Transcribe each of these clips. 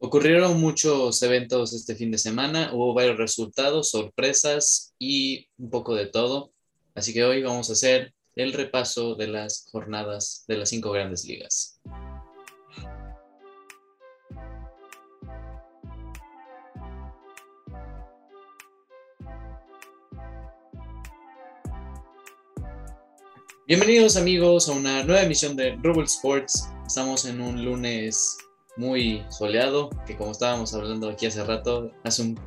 Ocurrieron muchos eventos este fin de semana, hubo varios resultados, sorpresas y un poco de todo. Así que hoy vamos a hacer el repaso de las jornadas de las cinco grandes ligas. Bienvenidos amigos a una nueva emisión de Rubble Sports. Estamos en un lunes muy soleado, que como estábamos hablando aquí hace rato, hace un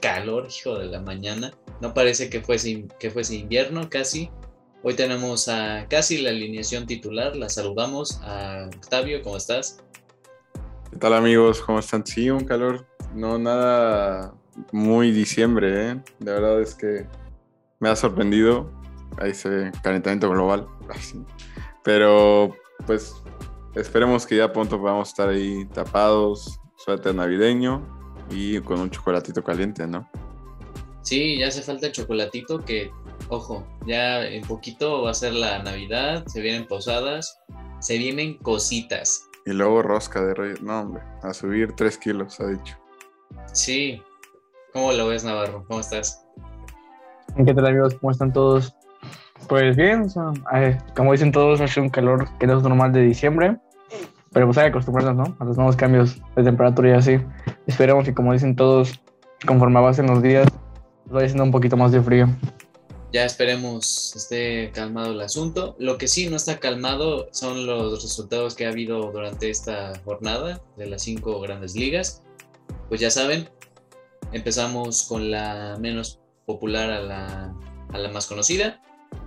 calor, hijo de la mañana. No parece que fuese, que fuese invierno casi. Hoy tenemos a casi la alineación titular. La saludamos a Octavio, ¿cómo estás? ¿Qué tal amigos? ¿Cómo están? Sí, un calor, no nada muy diciembre, ¿eh? De verdad es que me ha sorprendido. Ahí se calentamiento global. Pero pues Esperemos que ya pronto podamos estar ahí tapados, suéter navideño y con un chocolatito caliente, ¿no? Sí, ya hace falta el chocolatito que, ojo, ya en poquito va a ser la Navidad, se vienen posadas, se vienen cositas. Y luego rosca de reyes, no hombre, a subir tres kilos, ha dicho. Sí, ¿cómo lo ves Navarro? ¿Cómo estás? ¿Qué tal amigos? ¿Cómo están todos? Pues bien, como dicen todos, hace un calor que no es normal de diciembre, pero pues hay que acostumbrarnos, ¿no? A los nuevos cambios de temperatura y así. Esperemos que, como dicen todos, conforme avancen los días, vaya siendo un poquito más de frío. Ya esperemos esté calmado el asunto. Lo que sí no está calmado son los resultados que ha habido durante esta jornada de las cinco grandes ligas. Pues ya saben, empezamos con la menos popular a la, a la más conocida,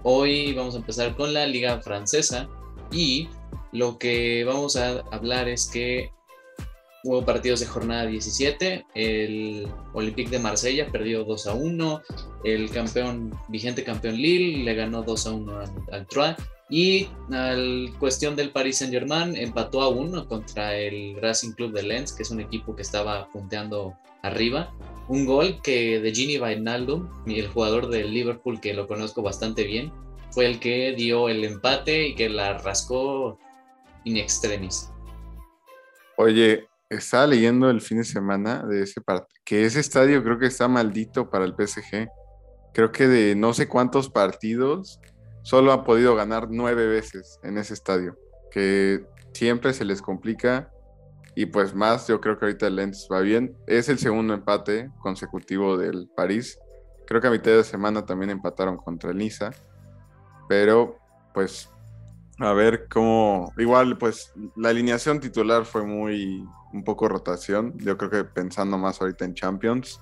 Hoy vamos a empezar con la liga francesa y lo que vamos a hablar es que hubo partidos de jornada 17, el Olympique de Marsella perdió 2 a 1, el campeón, vigente campeón Lille le ganó 2 a 1 al, Troyes y al cuestión del Paris Saint Germain empató a 1 contra el Racing Club de Lens, que es un equipo que estaba punteando arriba. Un gol que de Gini Wijnaldum, el jugador del Liverpool que lo conozco bastante bien, fue el que dio el empate y que la rascó in extremis. Oye, estaba leyendo el fin de semana de ese partido, que ese estadio creo que está maldito para el PSG. Creo que de no sé cuántos partidos, solo ha podido ganar nueve veces en ese estadio, que siempre se les complica y pues más, yo creo que ahorita el Lens va bien. Es el segundo empate consecutivo del París. Creo que a mitad de semana también empataron contra el Niza. Pero pues a ver cómo... Igual pues la alineación titular fue muy... un poco rotación. Yo creo que pensando más ahorita en Champions,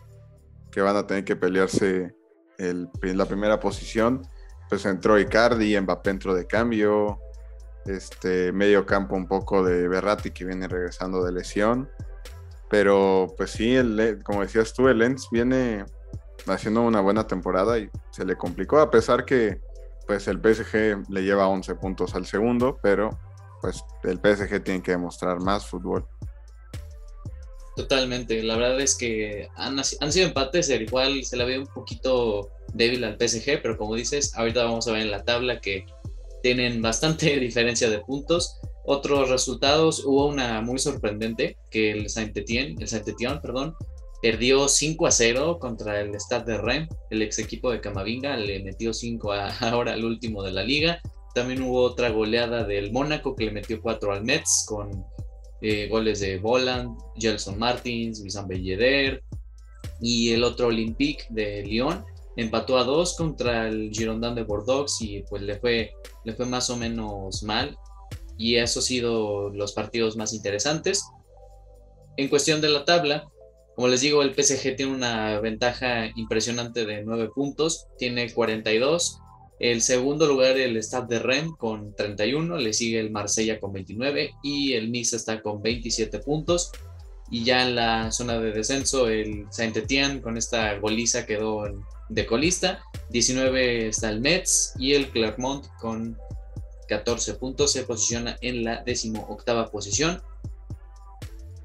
que van a tener que pelearse el, la primera posición. Pues entró Icardi, Mbappé entró de cambio, este medio campo un poco de Berratti que viene regresando de lesión. Pero pues sí, el, como decías tú, el Lens viene haciendo una buena temporada y se le complicó a pesar que pues el PSG le lleva 11 puntos al segundo, pero pues el PSG tiene que demostrar más fútbol. Totalmente, la verdad es que han, han sido empates, el igual se la ve un poquito débil al PSG, pero como dices, ahorita vamos a ver en la tabla que tienen bastante diferencia de puntos. Otros resultados, hubo una muy sorprendente que el Saint-Étienne, el Saint perdón, perdió 5 a 0 contra el Stade de Rennes, el ex equipo de Camavinga, le metió 5 ahora al último de la liga. También hubo otra goleada del Mónaco que le metió 4 al Metz con eh, goles de Voland, Gelson Martins, Wissam Belleder y el otro Olympique de Lyon empató a 2 contra el Girondin de Bordeaux y pues le fue le fue más o menos mal y eso ha sido los partidos más interesantes. En cuestión de la tabla, como les digo, el PSG tiene una ventaja impresionante de 9 puntos, tiene 42. El segundo lugar el Stade de Rennes con 31, le sigue el Marsella con 29 y el Nice está con 27 puntos. Y ya en la zona de descenso, el Saint-Étienne con esta goliza quedó de colista 19 está el Mets y el Clermont con 14 puntos se posiciona en la octava posición.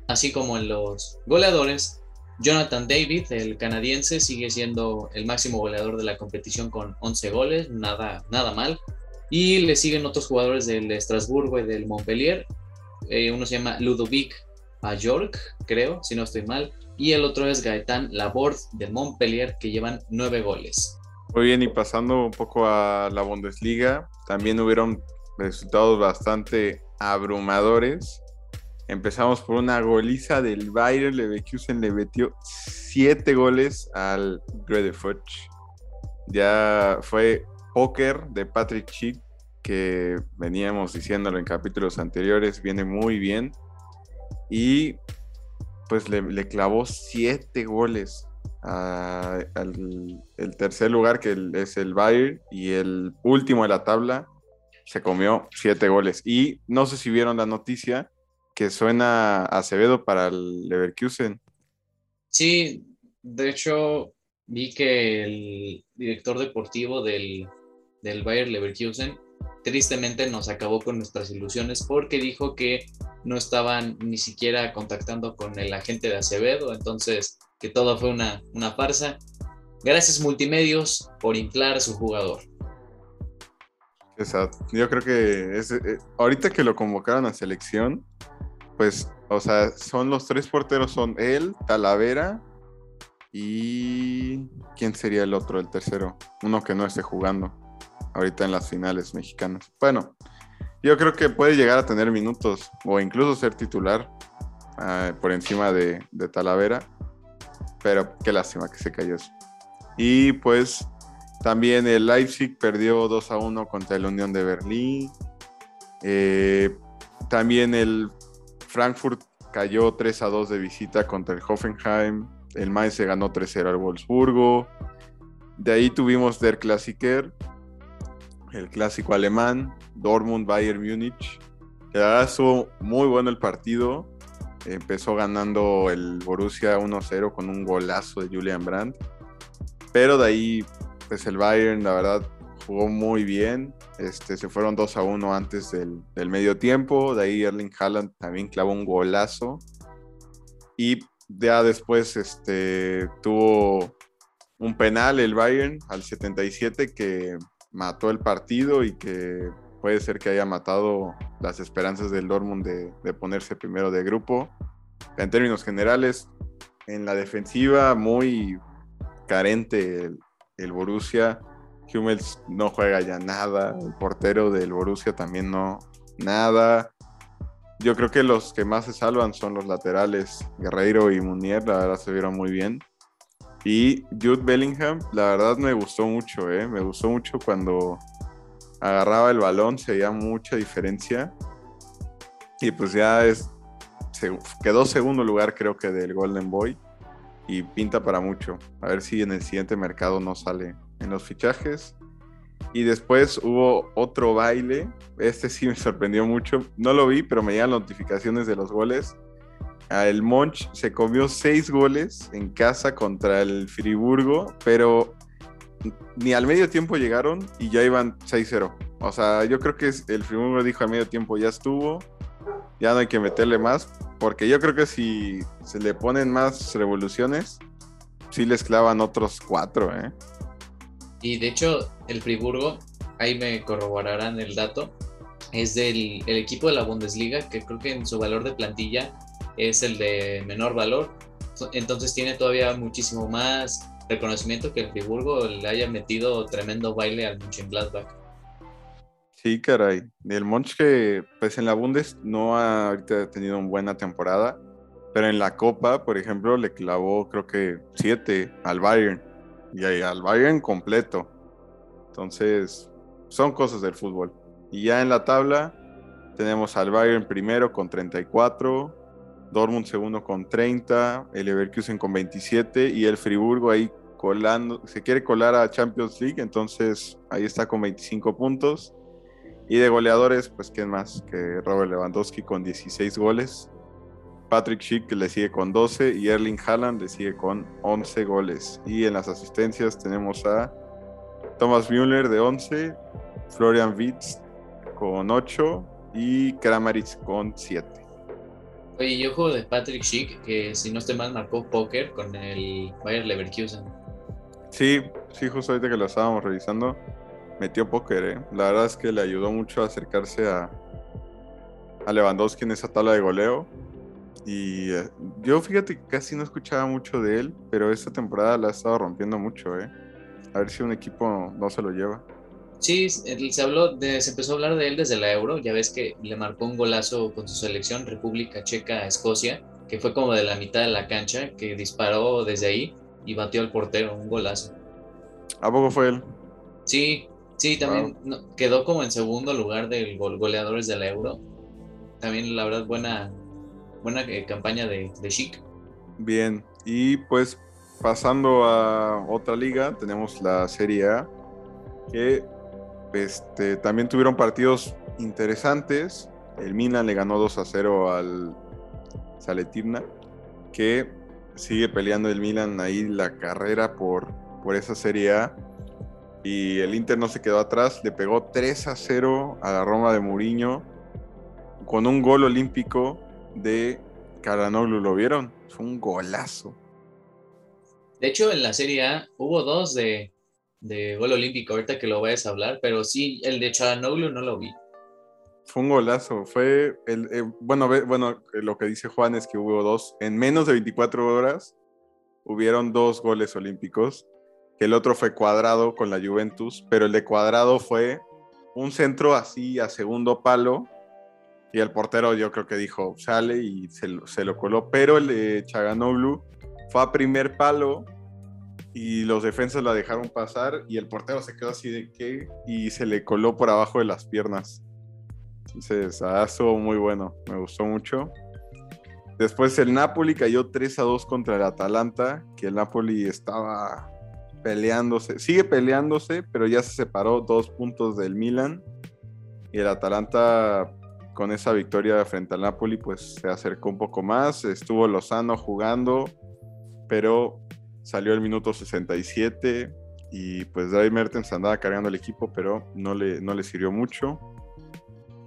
Así como en los goleadores, Jonathan David, el canadiense, sigue siendo el máximo goleador de la competición con 11 goles, nada, nada mal. Y le siguen otros jugadores del Estrasburgo y del Montpellier. Eh, uno se llama Ludovic York, creo, si no estoy mal. Y el otro es Gaetán Laborde de Montpellier, que llevan nueve goles. Muy bien, y pasando un poco a la Bundesliga, también hubieron resultados bastante abrumadores. Empezamos por una goliza del Bayern Leverkusen, le metió siete goles al Gredefuch. Ya fue póker de Patrick Schick, que veníamos diciéndolo en capítulos anteriores, viene muy bien. Y pues le, clavó siete goles al el tercer lugar, que es el Bayern, y el último de la tabla se comió siete goles. Y no sé si vieron la noticia que suena Acevedo para el Leverkusen. Sí, de hecho vi que el director deportivo del, del Bayern Leverkusen tristemente nos acabó con nuestras ilusiones porque dijo que no estaban ni siquiera contactando con el agente de Acevedo, entonces que todo fue una, una farsa. Gracias multimedios por inflar su jugador. Exacto. Yo creo que es, eh, ahorita que lo convocaron a selección, pues, o sea, son los tres porteros, son él, Talavera y... ¿Quién sería el otro, el tercero? Uno que no esté jugando ahorita en las finales mexicanas. Bueno, yo creo que puede llegar a tener minutos o incluso ser titular ah, por encima de, Talavera, pero qué lástima que se cayó eso. Y pues también el Leipzig perdió 2 a 1 contra el Unión de Berlín. Eh, también el Frankfurt cayó 3 a 2 de visita contra el Hoffenheim. El Mainz se ganó 3-0 al Wolfsburgo. De ahí tuvimos Der Klassiker, el clásico alemán, Dortmund Bayern Múnich. La verdad estuvo muy bueno el partido. Empezó ganando el Borussia 1-0 con un golazo de Julian Brandt. Pero de ahí, pues el Bayern, la verdad, jugó muy bien. Este, se fueron 2 a 1 antes del, del, medio tiempo. De ahí Erling Haaland también clavó un golazo. Y ya después este, tuvo un penal el Bayern al 77 que mató el partido y que puede ser que haya matado las esperanzas del Dortmund de, ponerse primero de grupo. En términos generales, en la defensiva muy carente el, el Borussia. Hummels no juega ya nada. El portero del Borussia también no nada. Yo creo que los que más se salvan son los laterales, Guerreiro y Munier, la verdad se vieron muy bien. Y Jude Bellingham, la verdad me gustó mucho, ¿eh? me gustó mucho cuando agarraba el balón, se veía mucha diferencia. Y pues ya es, quedó segundo lugar creo que del Golden Boy y pinta para mucho. A ver si en el siguiente mercado no sale en los fichajes. Y después hubo otro baile, este sí me sorprendió mucho, no lo vi, pero me llegan notificaciones de los goles el Monch se comió seis goles en casa contra el Friburgo, pero ni al medio tiempo llegaron y ya iban 6-0. O sea, yo creo que el Friburgo dijo al medio tiempo ya estuvo, ya no hay que meterle más, porque yo creo que si se le ponen más revoluciones, sí les clavan otros cuatro, ¿eh? Y de hecho, el Friburgo, ahí me corroborarán el dato, es del el equipo de la Bundesliga, que creo que en su valor de plantilla es el de menor valor. Entonces tiene todavía muchísimo más reconocimiento que el Friburgo le haya metido tremendo baile al Mönchengladbach. Sí, caray. El Monch que pues en la Bundes no ha ahorita tenido una buena temporada, pero en la Copa, por ejemplo, le clavó creo que siete al Bayern y al Bayern completo. Entonces, son cosas del fútbol. Y ya en la tabla tenemos al Bayern primero con 34, Dortmund segundo con 30, el Leverkusen con 27 y el Friburgo ahí colando, se quiere colar a Champions League, entonces ahí está con 25 puntos. Y de goleadores, pues quién más que Robert Lewandowski con 16 goles. Patrick Schick le sigue con 12 y Erling Haaland le sigue con 11 goles. Y en las asistencias tenemos a Thomas Müller de 11, Florian Witz con 8 y Kramaric con 7. Oye, yo juego de Patrick Schick, que si no estoy mal marcó póker con el Bayer Leverkusen. Sí, sí, justo ahorita que lo estábamos revisando, metió póker, ¿eh? La verdad es que le ayudó mucho a acercarse a, a Lewandowski en esa tabla de goleo. Y eh, yo fíjate que casi no escuchaba mucho de él, pero esta temporada la ha estado rompiendo mucho, ¿eh? A ver si un equipo no se lo lleva. Sí, se habló de, se empezó a hablar de él desde la Euro. Ya ves que le marcó un golazo con su selección República Checa Escocia, que fue como de la mitad de la cancha, que disparó desde ahí y batió al portero, un golazo. ¿A poco fue él? Sí, sí, también quedó como en segundo lugar del goleadores de la Euro. También, la verdad, buena, buena eh, campaña de, de Chic. Bien, y pues pasando a otra liga, tenemos la Serie A, que este, también tuvieron partidos interesantes. El Milan le ganó 2 a 0 al Saletirna, que sigue peleando el Milan ahí la carrera por, por esa Serie A. Y el Inter no se quedó atrás, le pegó 3 a 0 a la Roma de Mourinho con un gol olímpico de Caranoglu. ¿Lo vieron? Fue un golazo. De hecho, en la Serie A hubo dos de, de gol olímpico, ahorita que lo vayas a hablar, pero sí, el de Charanoglu no lo vi. Fue un golazo, fue el, eh, bueno, bueno, lo que dice Juan es que hubo dos, en menos de 24 horas hubieron dos goles olímpicos, que el otro fue cuadrado con la Juventus, pero el de cuadrado fue un centro así a segundo palo, y el portero yo creo que dijo, sale y se, se lo coló, pero el de Chaganoglu fue a primer palo y los defensas la dejaron pasar y el portero se quedó así de qué y se le coló por abajo de las piernas. Entonces, ah, estuvo muy bueno, me gustó mucho. Después el Napoli cayó 3 a 2 contra el Atalanta, que el Napoli estaba peleándose, sigue peleándose, pero ya se separó dos puntos del Milan. Y el Atalanta con esa victoria frente al Napoli, pues se acercó un poco más. Estuvo Lozano jugando, pero salió el minuto 67 y pues Dave Mertens andaba cargando el equipo, pero no le, no le sirvió mucho.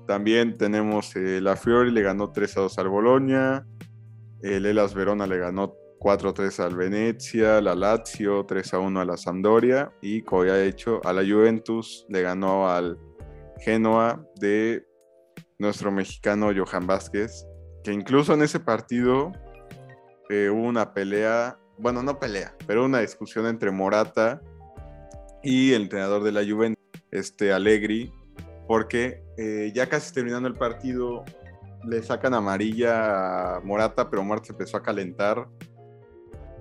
También tenemos eh, la Fiori, le ganó 3 a 2 al Bolonia, el Elas Verona le ganó 4 a 3 al Venecia, la Lazio 3 a 1 a la Sampdoria y como ya he hecho, a la Juventus le ganó al Genoa de nuestro mexicano Johan Vázquez, que incluso en ese partido eh, hubo una pelea bueno, no pelea, pero una discusión entre Morata y el entrenador de la Juventus, este Allegri, porque eh, ya casi terminando el partido le sacan amarilla a Morata, pero Morata empezó a calentar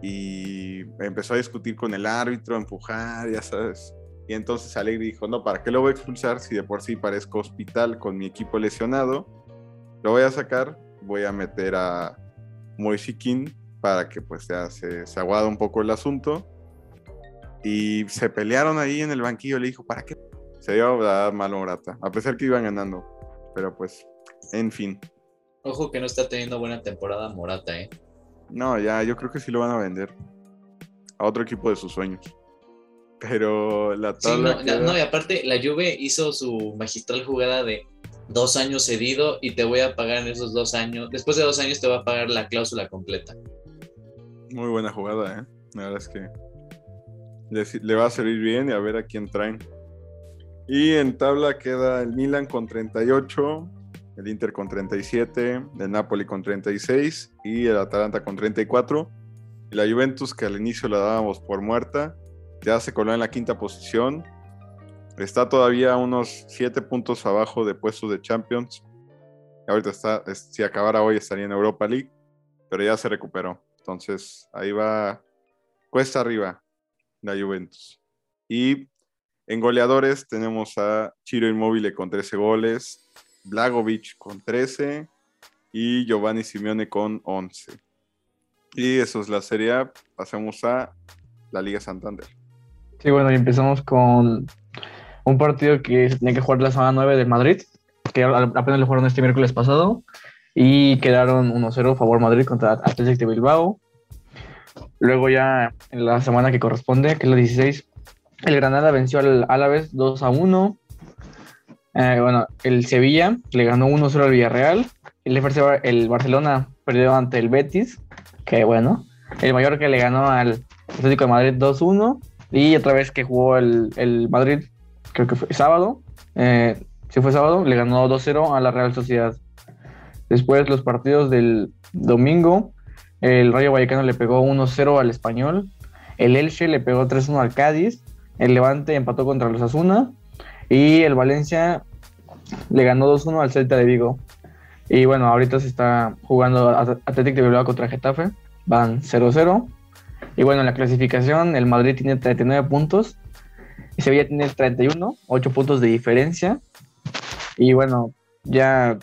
y empezó a discutir con el árbitro, a empujar, ya sabes. Y entonces Allegri dijo, no, ¿para qué lo voy a expulsar si de por sí parezco hospital con mi equipo lesionado? Lo voy a sacar, voy a meter a Moisikin para que pues ya se, se aguada un poco el asunto. Y se pelearon ahí en el banquillo, le dijo, ¿para qué? Se dio a dar mal Morata, a pesar que iban ganando. Pero pues, en fin. Ojo que no está teniendo buena temporada Morata, ¿eh? No, ya, yo creo que sí lo van a vender. A otro equipo de sus sueños. Pero la tabla. Sí, no, no, y aparte, la Juve hizo su magistral jugada de dos años cedido y te voy a pagar en esos dos años. Después de dos años te voy a pagar la cláusula completa. Muy buena jugada, ¿eh? La verdad es que le, va a servir bien y a ver a quién traen. Y en tabla queda el Milan con 38, el Inter con 37, el Napoli con 36 y el Atalanta con 34. Y la Juventus, que al inicio la dábamos por muerta, ya se coló en la quinta posición. Está todavía unos 7 puntos abajo de puestos de Champions. Ahorita está, si acabara hoy estaría en Europa League, pero ya se recuperó. Entonces, ahí va cuesta arriba la Juventus. Y en goleadores tenemos a Chiro Inmóvil con 13 goles, Blagovic con 13 y Giovanni Simeone con 11. Y eso es la Serie A. Pasamos a la Liga Santander. Sí, bueno, y empezamos con un partido que se tenía que jugar la semana 9 de Madrid, que apenas le jugaron este miércoles pasado y quedaron 1-0 favor Madrid contra Athletic de Bilbao. Luego ya en la semana que corresponde, que es la 16, el Granada venció al Alavés 2-1. Eh, bueno, el Sevilla le ganó 1-0 al Villarreal. El, el Barcelona perdió ante el Betis, que bueno. El Mallorca le ganó al Atlético de Madrid 2-1. Y otra vez que jugó el, el Madrid, creo que fue sábado, eh, si fue sábado, le ganó 2-0 a la Real Sociedad. Después los partidos del domingo, el Rayo Vallecano le pegó 1-0 al Español, el Elche le pegó 3-1 al Cádiz, el Levante empató contra los Asuna y el Valencia le ganó 2-1 al Celta de Vigo. Y bueno, ahorita se está jugando Atlético de Bilbao contra Getafe, van 0-0. Y bueno, en la clasificación el Madrid tiene 39 puntos y Sevilla tiene 31, 8 puntos de diferencia. Y bueno, ya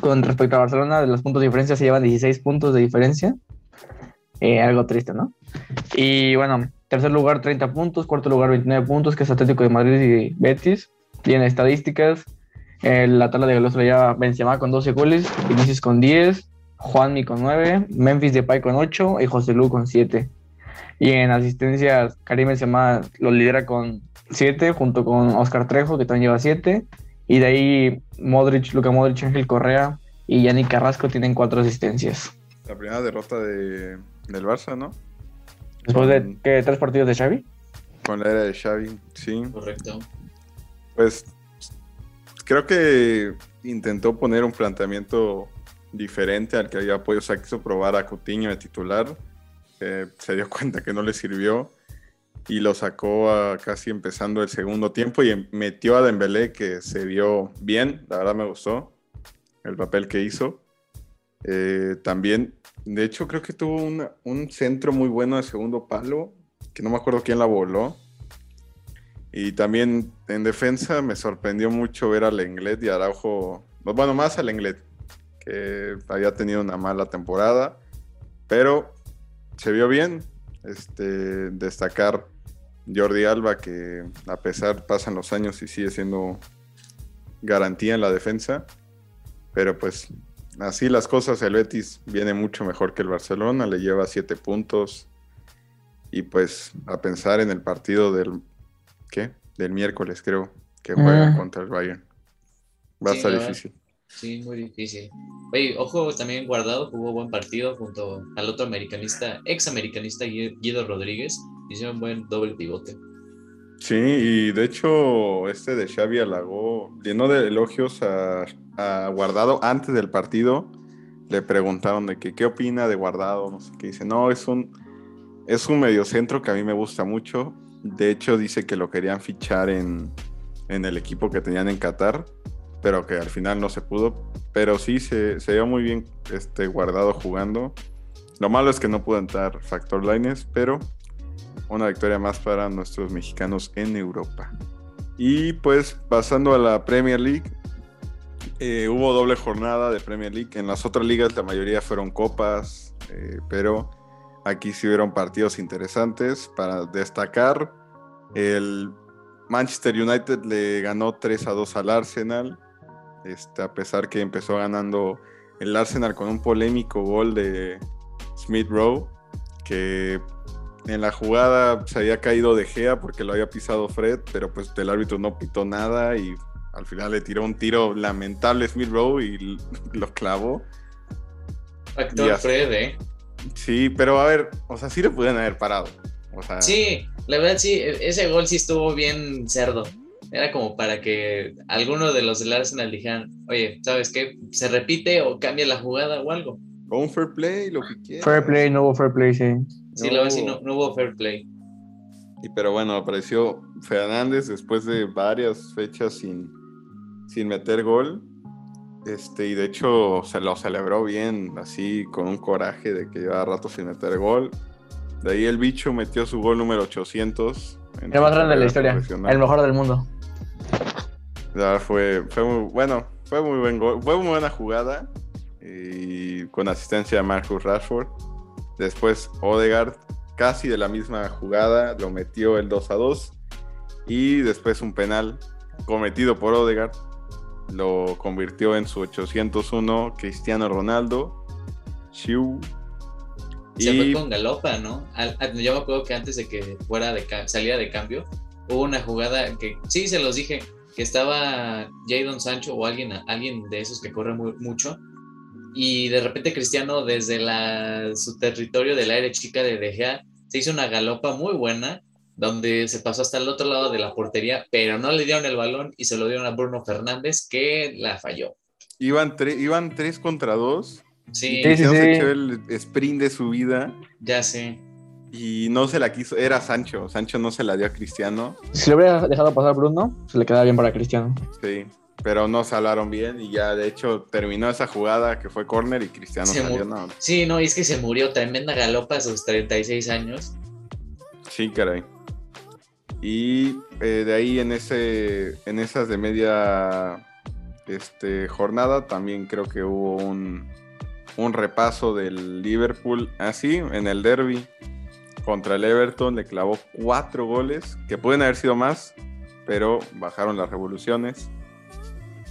con respecto a Barcelona, los puntos de diferencia se llevan 16 puntos de diferencia. Eh, algo triste, ¿no? Y bueno, tercer lugar 30 puntos, cuarto lugar 29 puntos, que es Atlético de Madrid y Betis. Tiene estadísticas. la tabla de goles lo lleva Benzema con 12 goles, Vinicius con 10, Juanmi con 9, Memphis Depay con 8 y José Lu con 7. Y en asistencias, Karim Benzema lo lidera con 7, junto con Oscar Trejo, que también lleva 7. Y de ahí Modric, Luca Modric, Ángel Correa y Yannick Carrasco tienen 4 asistencias. La primera derrota de, del Barça, ¿no? Después de ¿qué, tres partidos de Xavi. Con la era de Xavi, sí. Correcto. Pues creo que intentó poner un planteamiento diferente al que había podido, o sea, quiso probar a Coutinho de titular se dio cuenta que no le sirvió y lo sacó a casi empezando el segundo tiempo y metió a Dembélé que se vio bien, la verdad me gustó el papel que hizo. Eh, también, de hecho creo que tuvo un centro muy bueno de segundo palo, que no me acuerdo quién la voló. Y también en defensa me sorprendió mucho ver al Lenglet y Araujo, bueno, más al Lenglet, que había tenido una mala temporada, pero se vio bien. Este, destacar Jordi Alba, que a pesar pasan los años y sigue siendo garantía en la defensa. Pero pues así las cosas, el Betis viene mucho mejor que el Barcelona, le lleva siete puntos. Y pues a pensar en el partido del, ¿qué? Del miércoles creo, que juega ah. contra el Bayern. Va a estar difícil. Sí, muy difícil. Oye, ojo, también Guardado jugó buen partido junto al otro americanista, ex americanista Guido Rodríguez. Hicieron buen doble pivote. Sí, y de hecho, este de Xavi halagó, llenó de elogios a, Guardado antes del partido. Le preguntaron de que qué opina de Guardado, no sé qué. Dice, no, es un, es un mediocentro que a mí me gusta mucho. De hecho, dice que lo querían fichar en, en el equipo que tenían en Qatar pero que al final no se pudo. Pero sí se, se vio muy bien este, guardado jugando. Lo malo es que no pudo entrar Factor Lines, pero una victoria más para nuestros mexicanos en Europa. Y pues pasando a la Premier League, eh, hubo doble jornada de Premier League. En las otras ligas la mayoría fueron copas, eh, pero aquí sí hubieron partidos interesantes para destacar. El Manchester United le ganó 3 a 2 al Arsenal. Este, a pesar que empezó ganando el Arsenal con un polémico gol de Smith Rowe, que en la jugada se había caído de Gea porque lo había pisado Fred, pero pues el árbitro no pitó nada y al final le tiró un tiro lamentable Smith Rowe y lo clavó. Factor Fred, ¿eh? Sí, pero a ver, o sea, sí lo pudieron haber parado. Sí, la verdad sí, e-, ese gol sí estuvo bien cerdo. Era como para que alguno de los del Arsenal dijeran, oye, ¿sabes qué? ¿Se repite o cambia la jugada o algo? O un fair play, lo que quieras. Fair play, no hubo fair play, sí. Sí, lo ves, no, no hubo fair play. Y pero bueno, apareció Fernández después de varias fechas sin, sin meter gol. Este, y de hecho se lo celebró bien, así con un coraje de que llevaba rato sin meter gol. De ahí el bicho metió su gol número 800. El más grande de la historia, el mejor del mundo. Ya fue, fue muy bueno, fue muy buen fue muy buena jugada y con asistencia de Marcus Rashford. Después Odegaard, casi de la misma jugada, lo metió el 2 a 2 y después un penal cometido por Odegaard lo convirtió en su 801 Cristiano Ronaldo. Shiu. Se fue con Galopa, ¿no? yo me acuerdo que antes de que fuera de salida de cambio, hubo una jugada que sí se los dije, que estaba Jadon Sancho o alguien, alguien de esos que corre mucho, y de repente Cristiano desde la, su territorio del aire chica de De Gea se hizo una galopa muy buena, donde se pasó hasta el otro lado de la portería, pero no le dieron el balón y se lo dieron a Bruno Fernández, que la falló. Iban, iban tres contra dos Sí, Sí, sí, Cristiano se sí. echó el sprint de su vida ya sé. Y no se la quiso. Era Sancho. Sancho no se la dio a Cristiano. Si lo hubiera dejado pasar Bruno, se le quedaba bien para Cristiano. Sí. Pero no se hablaron bien y ya de hecho terminó esa jugada que fue corner y Cristiano Se salió. No, Sí, no, y es que se murió tremenda galopa a sus 36 años. Sí, caray. Y eh, de ahí en ese, en esas de media este, jornada también creo que hubo un, un repaso del Liverpool así en el derby contra el Everton le clavó cuatro goles que pueden haber sido más, pero bajaron las revoluciones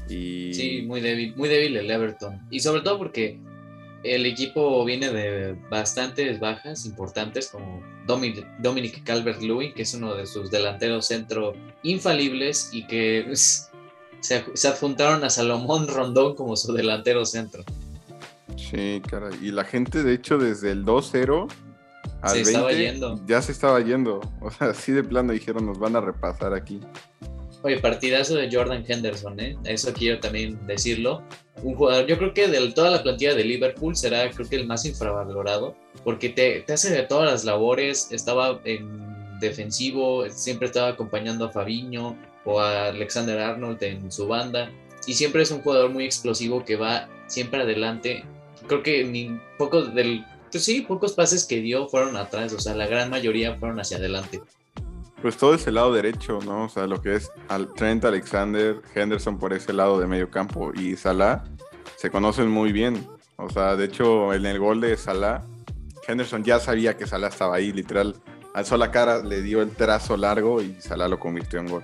y Sí, muy débil, muy débil el Everton. Y sobre todo porque el equipo viene de bastantes bajas importantes, como Dominic, Dominic Calvert-Lewin, que es uno de sus delanteros centro infalibles y que se, se adjuntaron a Salomón Rondón como su delantero centro. sí, caray. Y la gente de hecho desde el 2-0 al Se 20 estaba yendo. ya se estaba yendo. O sea, así de plano dijeron nos van a repasar aquí. Oye, partidazo de Jordan Henderson, ¿eh? Eso quiero también decirlo. Un jugador, yo creo que de toda la plantilla de Liverpool será, creo que el más infravalorado, porque te, te hace de todas las labores, estaba en defensivo, siempre estaba acompañando a Fabiño o a Alexander Arnold en su banda, y siempre es un jugador muy explosivo que va siempre adelante. Creo que ni pocos del, pues sí, pocos pases que dio fueron atrás, o sea, la gran mayoría fueron hacia adelante. Pues todo ese lado derecho, ¿no? O sea, lo que es al Trent Alexander, Henderson por ese lado de medio campo y Salah se conocen muy bien. O sea, de hecho, en el gol de Salah, Henderson ya sabía que Salah estaba ahí, literal. Alzó la cara, le dio el trazo largo y Salah lo convirtió en gol.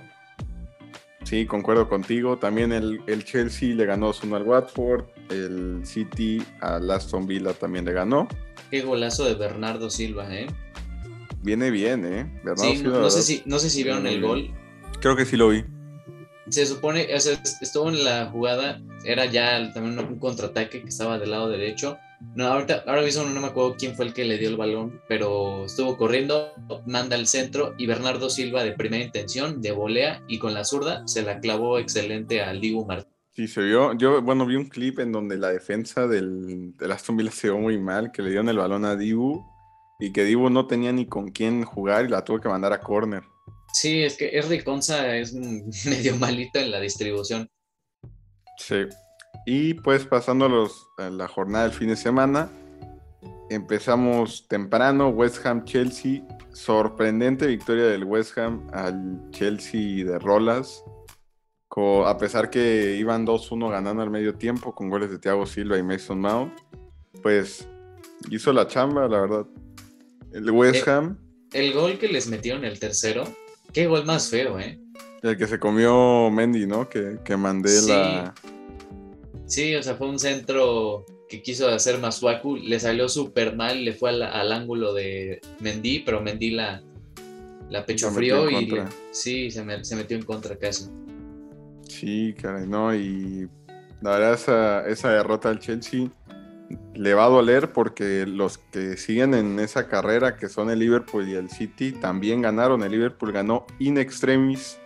Sí, concuerdo contigo. También el, el Chelsea le ganó 1 al Watford. El City al Aston Villa también le ganó. Qué golazo de Bernardo Silva, ¿eh? Viene bien, ¿eh? Bernardo Sí, Silva, no, no sé si, no sé si vieron el gol. Creo que sí lo vi. Se supone, o sea, estuvo en la jugada, era ya también un contraataque que estaba del lado derecho. No, ahorita, ahora mismo no me acuerdo quién fue el que le dio el balón, pero estuvo corriendo, manda al centro y Bernardo Silva de primera intención, de volea y con la zurda se la clavó excelente al Dibu Martínez. Sí, se vio. Yo, bueno, vi un clip en donde la defensa del, del Aston Villa se vio muy mal, que le dieron el balón a Dibu y que Dibu no tenía ni con quién jugar y la tuvo que mandar a córner. Sí, es que Erri Conza es medio malito en la distribución. Sí. Y pues pasando a, los, a la jornada del fin de semana, empezamos temprano, West Ham Chelsea, sorprendente victoria del West Ham al Chelsea de Rolas, a pesar que iban 2-1 ganando al medio tiempo con goles de Thiago Silva y Mason Mount, pues hizo la chamba, la verdad. El West Eh, Ham, El gol que les metieron el tercero, qué gol más feo, ¿eh? el que se comió Mendy, ¿no? Que, que mandé Sí. la... Sí, o sea, fue un centro que quiso hacer Masuaku, le salió súper mal, le fue al, al ángulo de Mendy, pero Mendy la, la pechofrió metió en y sí, se, me- se metió en contra casi. Sí, caray, no, y la verdad esa, esa derrota al Chelsea le va a doler porque los que siguen en esa carrera, que son el Liverpool y el City, también ganaron. El Liverpool ganó in extremis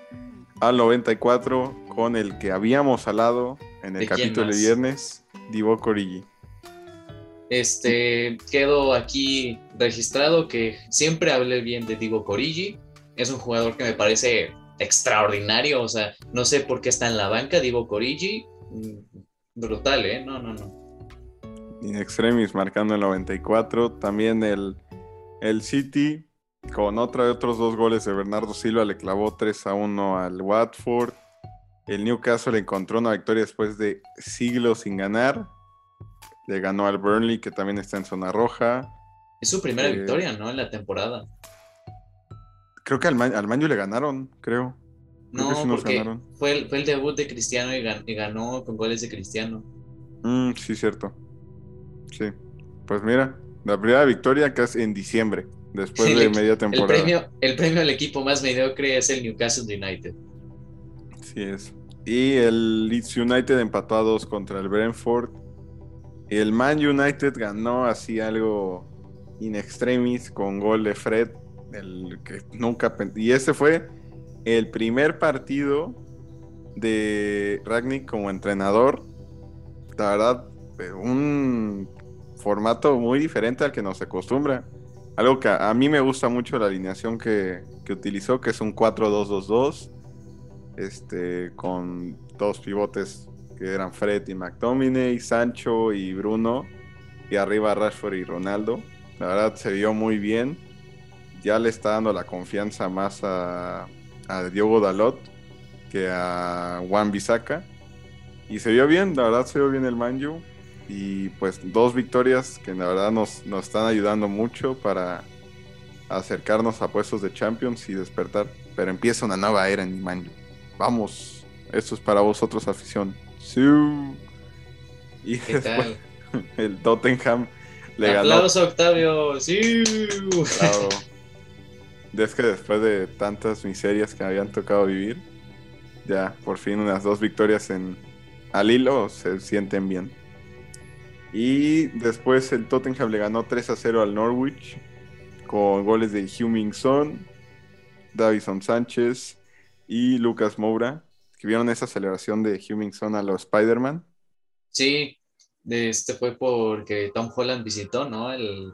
al 94 con el que habíamos hablado en el ¿De quién capítulo de viernes, Divo Origi. Este, quedó aquí registrado que siempre hablé bien de Divo Corigi, es un jugador que me parece extraordinario, o sea, no sé por qué está en la banca Divo Corigi, mm, brutal, ¿eh? No, no, no. In extremis marcando el 94. También el, el City con otra de otros dos goles de Bernardo Silva le clavó 3 a 1 al Watford. El Newcastle encontró una victoria después de siglos sin ganar. Le ganó al Burnley, que también está en zona roja. Es su primera Eh, victoria, ¿no? En la temporada. Creo que al, Man- al Manju le ganaron, creo. Creo No, que sí nos porque ganaron. fue el, fue el debut de Cristiano y, gan- y ganó con goles de Cristiano. Mm, sí, cierto. Sí. Pues mira, la primera victoria que es en diciembre, después El de media El temporada. premio, el premio al equipo más mediocre es el Newcastle United. Sí es. Y el Leeds United empató a dos contra el Brentford. El Man United ganó así algo in extremis con gol de Fred, el que nunca y ese fue el primer partido de Ragnick como entrenador. La verdad, eh, un formato muy diferente al que nos acostumbra. Algo que a, mí me gusta mucho la alineación que, que utilizó, que es un 4-2-2-2, este, con dos pivotes que eran Fred y McTominay, Sancho y Bruno, y arriba Rashford y Ronaldo. La verdad se vio muy bien. Ya le está dando la confianza más a, a Diogo Dalot que a Juan Bisaca. Y se vio bien, la verdad se vio bien el Manju. Y pues dos victorias que la verdad nos, nos están ayudando mucho para acercarnos a puestos de Champions y despertar. Pero empieza una nueva era en el Manju. Vamos, esto es para vosotros afición. Sí. Y después el Tottenham le ganó. Aplausos, Octavio. Sí. Es que después de tantas miserias que habían tocado vivir, ya por fin unas dos victorias en al hilo se sienten bien. Y después el Tottenham le ganó 3 a 0 al Norwich con goles de Huming Son, Davison Sánchez y Lucas Moura. ¿Que vieron esa celebración de Huming Son a los Spider-Man? Sí, este fue porque Tom Holland visitó, ¿no? El,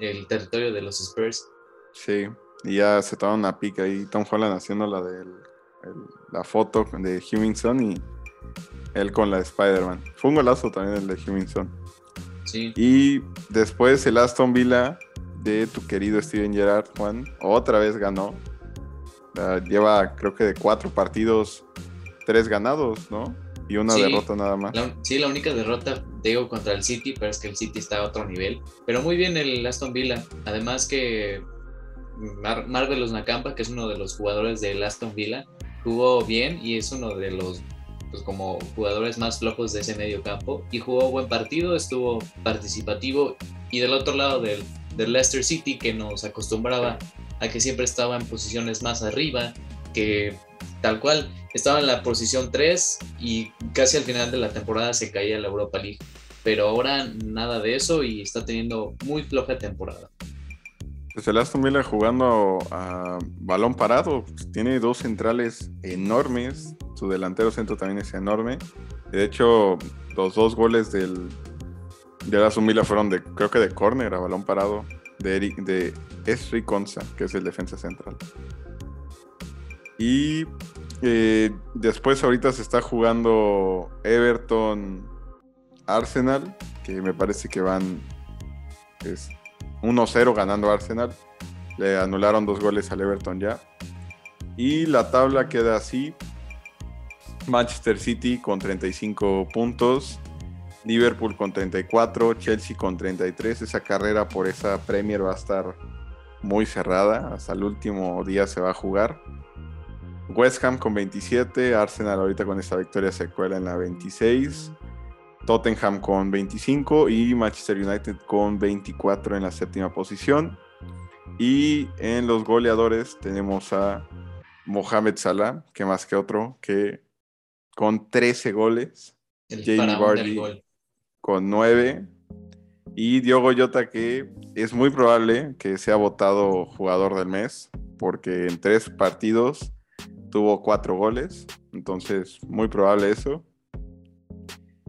el territorio de los Spurs. Sí, y ya se tomaron una pica ahí Tom Holland haciendo la de la foto de Hummingson y él con la de Spider-Man. Fue un golazo también el de Hummingson. Sí. Y después el Aston Villa de tu querido Steven Gerrard, Juan, otra vez ganó. lleva creo que de cuatro partidos, tres ganados, ¿no? Y una derrota nada más. sí, la única derrota, digo, contra el City, pero es que el City está a otro nivel. Pero muy bien el Aston Villa. Además que Mar Marvelous Nakamba, que es uno de los jugadores del Aston Villa, jugó bien y es uno de los pues, como jugadores más flojos de ese medio campo y jugó buen partido, estuvo participativo y del otro lado del, del Leicester City que nos acostumbraba a que siempre estaba en posiciones más arriba, que tal cual estaba en la posición 3 y casi al final de la temporada se caía la Europa League. Pero ahora nada de eso y está teniendo muy floja temporada. Pues el Aston Villa jugando a balón parado, tiene dos centrales enormes, su delantero centro también es enorme. De hecho, los dos goles del, del Aston Villa fueron de, creo que de córner a balón parado, de, Eric, de Esri Conza, que es el defensa central. Y eh, después ahorita se está jugando Everton Arsenal, que me parece que van... 1-0 ganando Arsenal. Le anularon dos goles al Everton ya. Y la tabla queda así. Manchester City con 35 puntos. Liverpool con 34. Chelsea con 33. Esa carrera por esa Premier va a estar muy cerrada. Hasta el último día se va a jugar. West Ham con 27. Arsenal ahorita con esta victoria se cuela en la 26. Tottenham con 25 y Manchester United con 24 en la séptima posición. Y en los goleadores tenemos a Mohamed Salah, que más que otro, que con 13 goles. Jamie Vardy con 9. Y Diogo Jota, que es muy probable que sea votado jugador del mes, porque en tres partidos tuvo cuatro goles. Entonces, muy probable eso.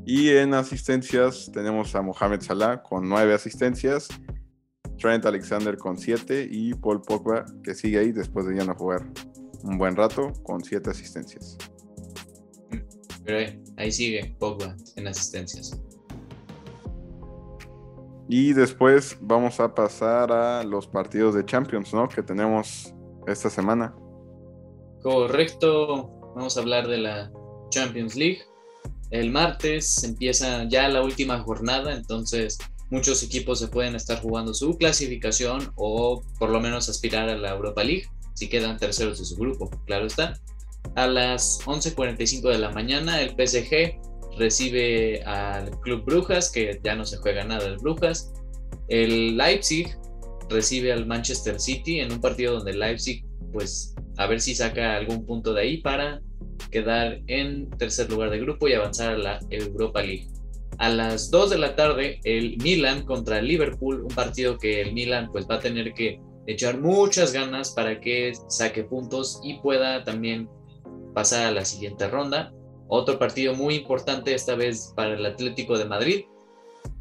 Y en asistencias tenemos a Mohamed Salah con nueve asistencias, Trent Alexander con siete y Paul Pogba que sigue ahí después de ya no jugar un buen rato con siete asistencias. Pero ahí sigue Pogba en asistencias. Y después vamos a pasar a los partidos de Champions, ¿no? Que tenemos esta semana. Correcto. Vamos a hablar de la Champions League. El martes empieza ya la última jornada, entonces muchos equipos se pueden estar jugando su clasificación o por lo menos aspirar a la Europa League si quedan terceros de su grupo, claro está. A las 11:45 de la mañana el PSG recibe al Club Brujas, que ya no se juega nada el Brujas. El Leipzig recibe al Manchester City en un partido donde Leipzig, pues, a ver si saca algún punto de ahí para quedar en tercer lugar de grupo y avanzar a la Europa League. A las 2 de la tarde, el Milan contra el Liverpool, un partido que el Milan pues va a tener que echar muchas ganas para que saque puntos y pueda también pasar a la siguiente ronda. Otro partido muy importante esta vez para el Atlético de Madrid,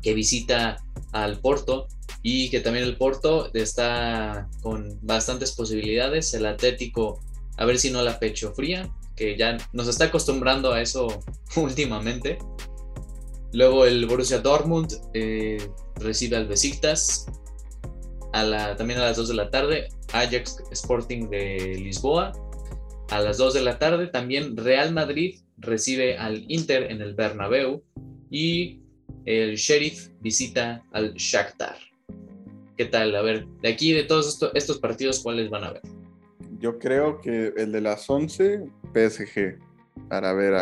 que visita al Porto y que también el Porto está con bastantes posibilidades. El Atlético, a ver si no la pecho fría, que ya nos está acostumbrando a eso últimamente. Luego el Borussia Dortmund eh, recibe al Besiktas. A la, también a las 2 de la tarde, Ajax Sporting de Lisboa. A las 2 de la tarde también Real Madrid recibe al Inter en el Bernabéu. Y el Sheriff visita al Shakhtar. ¿Qué tal? A ver, de aquí, de todos estos, partidos, ¿cuáles van a ver? Yo creo que el de las 11, PSG, para ver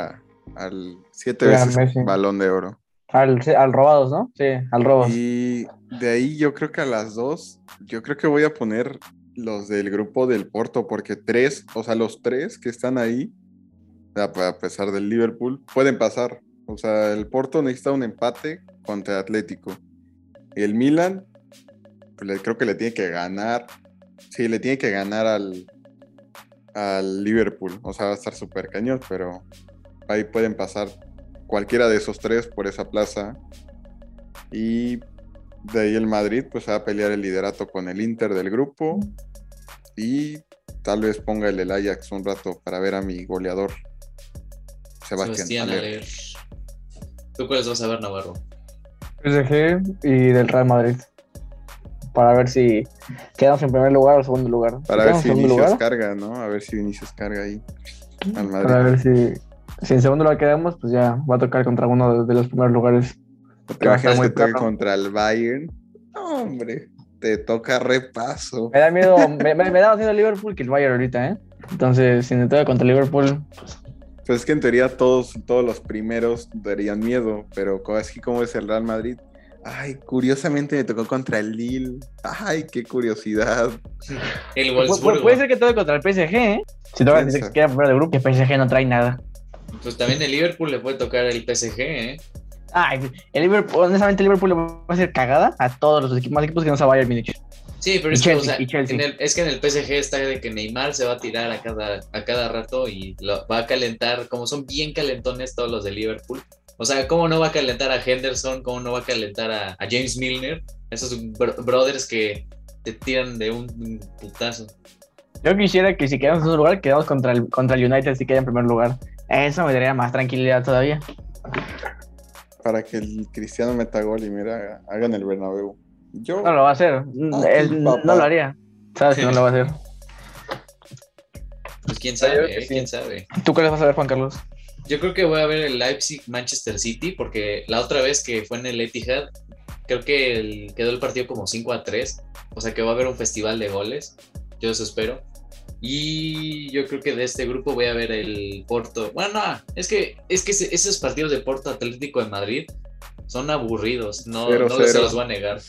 al siete veces balón de oro. Al, al, robados, ¿no? Sí, al robos. Y de ahí yo creo que a las dos, yo creo que voy a poner los del grupo del Porto, porque tres, o sea, los tres que están ahí, a pesar del Liverpool, pueden pasar. O sea, el Porto necesita un empate contra Atlético. Y el Milan, pues creo que le tiene que ganar. Sí, le tiene que ganar al, al Liverpool. O sea, va a estar súper cañón, pero ahí pueden pasar cualquiera de esos tres por esa plaza. Y de ahí el Madrid, pues va a pelear el liderato con el Inter del grupo. Y tal vez ponga el, el Ajax un rato para ver a mi goleador, Sebastián, Sebastián ¿Tú cuáles vas a ver, Navarro? PSG y del Real Madrid. Para ver si quedamos en primer lugar o segundo lugar. Para ver si Vinicius carga, ¿no? A ver si Vinicius carga ahí al Madrid. Para ver si, si en segundo lugar quedamos, pues ya va a tocar contra uno de los primeros lugares. ¿Te imaginas que contra el Bayern? No, hombre, te toca repaso. Me da miedo, me, me, da más miedo el Liverpool que el Bayern ahorita, ¿eh? Entonces, si me toca contra el Liverpool, pues pues es que en teoría todos, todos los primeros darían miedo, pero así como es el Real Madrid, ay, curiosamente me tocó contra el Lille. Ay, qué curiosidad. El Wolfsburgo. puede ser que todo contra el PSG, ¿eh? Si toca que queda fuera de grupo, el PSG no trae nada. Pues también el Liverpool le puede tocar el PSG, ¿eh? Ay, el Liverpool, honestamente el Liverpool le va a hacer cagada a todos los equipos, más equipos que no se vayan Munich. Sí, pero es, que, es que en el PSG está de que Neymar se va a tirar a cada, a cada rato y lo, va a calentar, como son bien calentones todos los de Liverpool. O sea, ¿cómo no va a calentar a Henderson? ¿Cómo no va a calentar a, James Milner? Esos brothers que te tiran de un putazo. Yo quisiera que si quedamos en un lugar, quedamos contra el, contra el United si queda en primer lugar. Eso me daría más tranquilidad todavía. Para que el Cristiano meta gol y mira, hagan el Bernabéu. Yo. No lo va a hacer. Él no lo haría. Sabes que no lo va a hacer. Pues quién sabe, eh, quién sabe. ¿Tú qué le vas a ver, Juan Carlos? Yo creo que voy a ver el Leipzig Manchester City porque la otra vez que fue en el Etihad, creo que quedó el partido como 5 a 3. O sea que va a haber un festival de goles. Yo eso espero. Y yo creo que de este grupo voy a ver el Porto. Bueno, no, es que, es que esos partidos de Porto Atlético de Madrid son aburridos, no, no se los voy a negar.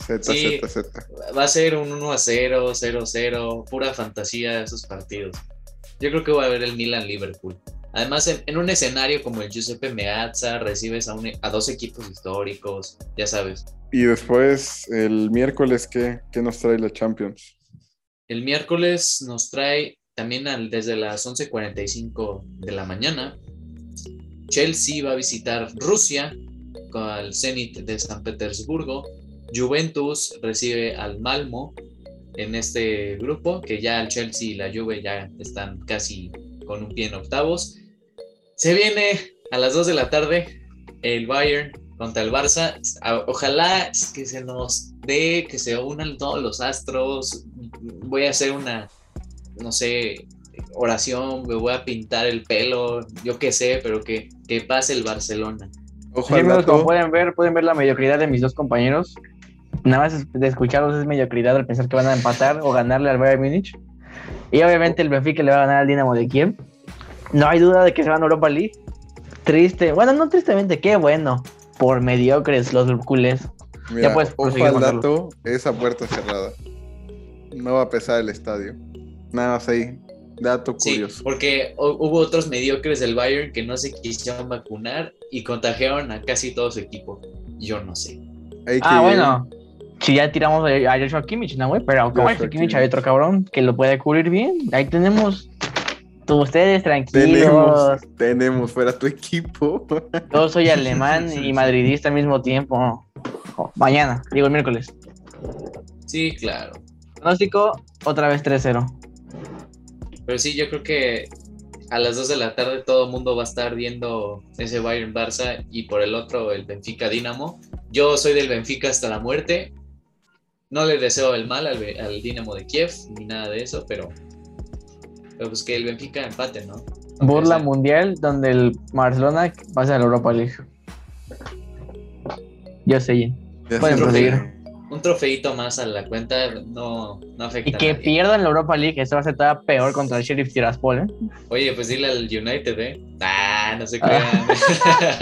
Va a ser un 1 a 0, 0 0, pura fantasía esos partidos. Yo creo que voy a ver el Milan Liverpool. Además, en, un escenario como el Giuseppe Meazza, recibes a, a dos equipos históricos, ya sabes. Y después, el miércoles, ¿qué, qué nos trae la Champions? El miércoles nos trae también al, desde las 11:45 de la mañana. Chelsea va a visitar Rusia al Zenit de San Petersburgo. Juventus recibe al Malmo en este grupo, que ya el Chelsea y la Juve ya están casi con un pie en octavos. Se viene a las 2 de la tarde el Bayern contra el Barça. Ojalá que se nos dé, que se unan todos los astros. Voy a hacer una, no sé, oración, me voy a pintar el pelo, yo qué sé, pero que, que pase el Barcelona. Ojalá como pueden ver, pueden ver la mediocridad de mis dos compañeros. Nada más de escucharlos es mediocridad al pensar que van a empatar o ganarle al Bayern Múnich. Y obviamente el Benfica le va a ganar al Dinamo de Kiev. No hay duda de que se van a Europa League. Triste. Bueno, no tristemente, qué bueno. Por mediocres los culés. ya pues, ojo al dato, esa puerta cerrada. No va a pesar el estadio. Nada más ahí. Dato curioso. porque hubo otros mediocres del Bayern que no se quisieron vacunar y contagiaron a casi todo su equipo. Yo no sé. ah, bueno. Si ya tiramos a Joshua Kimmich, ¿no, güey? Pero como Joshua Kimmich hay otro cabrón que lo puede cubrir bien. Ahí tenemos. Ustedes tranquilos. Tenemos, tenemos fuera tu equipo. Yo soy alemán y madridista al mismo tiempo. Oh, mañana, digo el miércoles. Sí, claro. Pronóstico, otra vez 3-0. Pero sí, yo creo que a las 2 de la tarde todo el mundo va a estar viendo ese Bayern Barça y por el otro el Benfica Dinamo. Yo soy del Benfica hasta la muerte. No le deseo el mal al, al Dinamo de Kiev ni nada de eso, pero, pero pues que el Benfica empate, ¿no? Burla mundial donde el Barcelona pasa a la Europa League. Yo sé. Pueden proseguir. Un trofeito más a la cuenta no, no afecta. Y a que nadie. pierdan la Europa League, eso va a ser todavía peor contra el Sheriff Tiraspol, ¿eh? Oye, pues dile al United, ¿eh? Ah, no se Ah.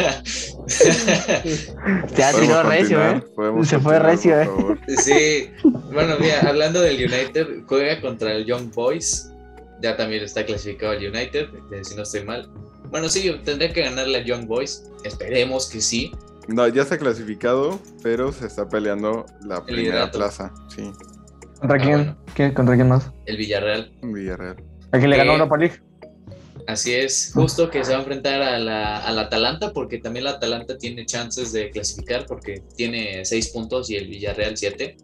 crean. Se ha tirado recio, ¿eh? Se fue recio, ¿eh? Sí, bueno, mira, hablando del United, juega contra el Young Boys. Ya también está clasificado el United, eh, si no estoy mal. Bueno, sí, tendría que ganarle a Young Boys. Esperemos que sí. No, ya está clasificado, pero se está peleando la primera liderato. plaza. Sí, ¿Contra Ah, quién? bueno. ¿Quién- ¿Contra quién más? El Villarreal. Villarreal. ¿El que le ganó Eh, Europa League? Así es, justo que se va a enfrentar a la, al Atalanta, porque también la Atalanta tiene chances de clasificar, porque tiene seis puntos y el Villarreal siete.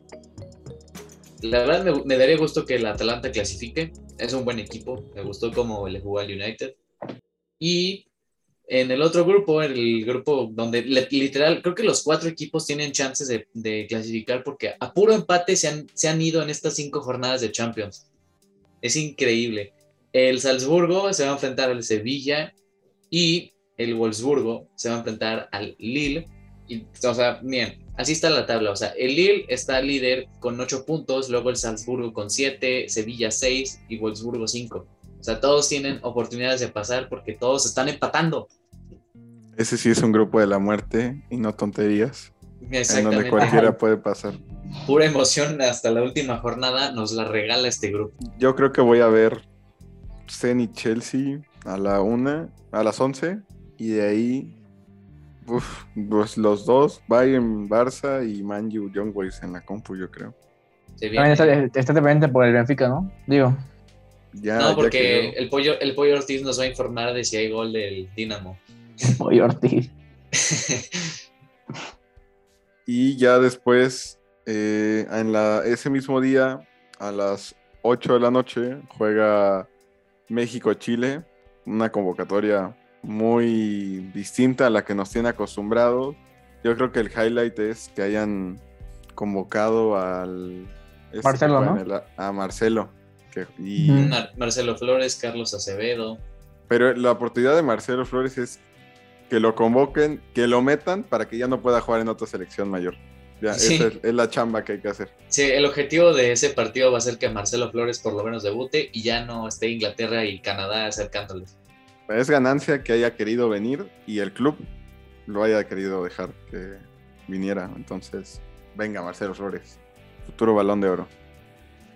La verdad me, me daría gusto que el Atalanta clasifique, es un buen equipo, me gustó cómo le jugó al United. Y en el otro grupo, el grupo donde literal, creo que los cuatro equipos tienen chances de, de clasificar, porque a puro empate se han, se han ido en estas cinco jornadas de Champions. Es increíble. El Salzburgo se va a enfrentar al Sevilla y el Wolfsburgo se va a enfrentar al Lille. Y, o sea, bien, así está la tabla. O sea, el Lille está líder con 8 puntos, luego el Salzburgo con 7, Sevilla 6 y Wolfsburgo 5. O sea, todos tienen oportunidades de pasar porque todos están empatando. Ese sí es un grupo de la muerte y no tonterías, en donde cualquiera puede pasar. Pura emoción hasta la última jornada nos la regala este grupo. Yo creo que voy a ver Zenit Chelsea a la una, a las 11 y de ahí uf, pues los dos, Bayern Barça y Man U Young Boys en la compu, yo creo. También está, está dependiente por el Benfica, ¿no? Digo. Ya, No, porque el pollo, el pollo Ortiz nos va a informar de si hay gol del Dinamo. Oye, Ortiz. Y ya después, eh, en la, ese mismo día, a las 8 de la noche, juega México-Chile, una convocatoria muy distinta a la que nos tiene acostumbrados. Yo creo que el highlight es que hayan convocado al... este Marcelo, ¿no? el- a Marcelo. que- y- Ujú. Mar- Marcelo Flores, Carlos Acevedo. Pero la oportunidad de Marcelo Flores es que lo convoquen, que lo metan para que ya no pueda jugar en otra selección mayor. Ya, Sí. esa es, es la chamba que hay que hacer. Sí, el objetivo de ese partido va a ser que Marcelo Flores por lo menos debute y ya no esté Inglaterra y Canadá acercándoles. Es ganancia que haya querido venir y el club lo haya querido dejar que viniera. Entonces, venga Marcelo Flores, futuro balón de oro.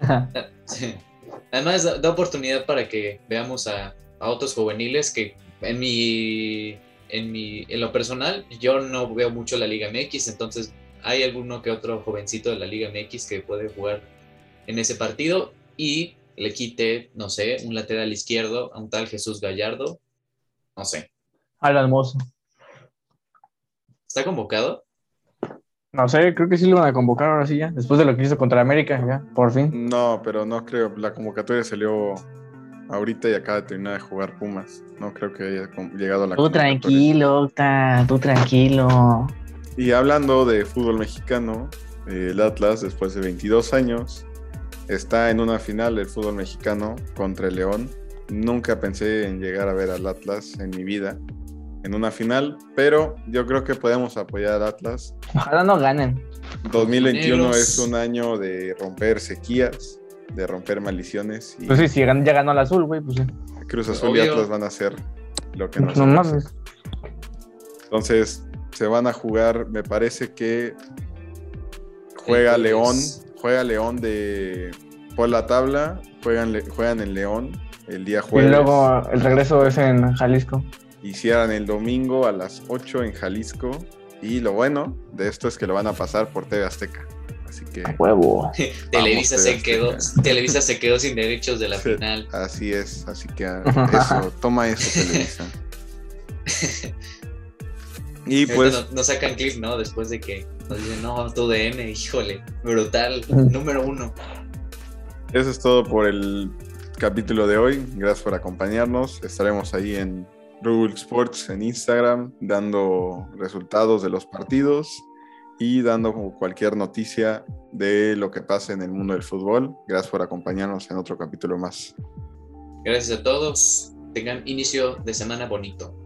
Además, da, da oportunidad para que veamos a, a otros juveniles que en mi, en mi, en lo personal, yo no veo mucho la Liga MX, entonces hay alguno que otro jovencito de la Liga MX que puede jugar en ese partido y le quite, no sé, un lateral izquierdo a un tal Jesús Gallardo, no sé. Alan Mozo. ¿Está convocado? No sé, creo que sí lo van a convocar ahora sí ya. Después de lo que hizo contra América, ya, por fin. No, pero no creo. La convocatoria salió ahorita y acaba de terminar de jugar Pumas. No creo que haya llegado a la Tú tranquilo, Octa, tú tranquilo. Y hablando de fútbol mexicano, eh, el Atlas, después de 22 años, está en una final del fútbol mexicano contra el León. Nunca pensé en llegar a ver al Atlas en mi vida en una final, pero yo creo que podemos apoyar al Atlas. Ojalá no ganen. 2021 Negros. es un año de romper sequías, de romper maldiciones y Pues sí, si ya ganó el azul, güey, pues sí. Cruz Azul y. Atlas van a hacer lo que nos No mames. Entonces, se van a jugar, me parece que juega León. Juega León de por la tabla, juegan, juegan en León el día Y jueves luego el regreso es en Jalisco. y cierran el domingo a las 8 en Jalisco. Y lo bueno de esto es que lo van a pasar por TV Azteca. Así que Huevo. Televisa se quedó. Televisa se quedó sin derechos de la Sí. final. así es, así que eso, toma eso Televisa. Y pues nos, nos, sacan clip, ¿no? Después de que nos dicen, no, tu DN, híjole, brutal, número uno. Eso es todo por el capítulo de hoy. Gracias por acompañarnos. Estaremos ahí en Google Sports en Instagram dando resultados de los partidos y dando cualquier noticia de lo que pase en el mundo del fútbol. Gracias por acompañarnos en otro capítulo más. Gracias a todos. Tengan inicio de semana bonito.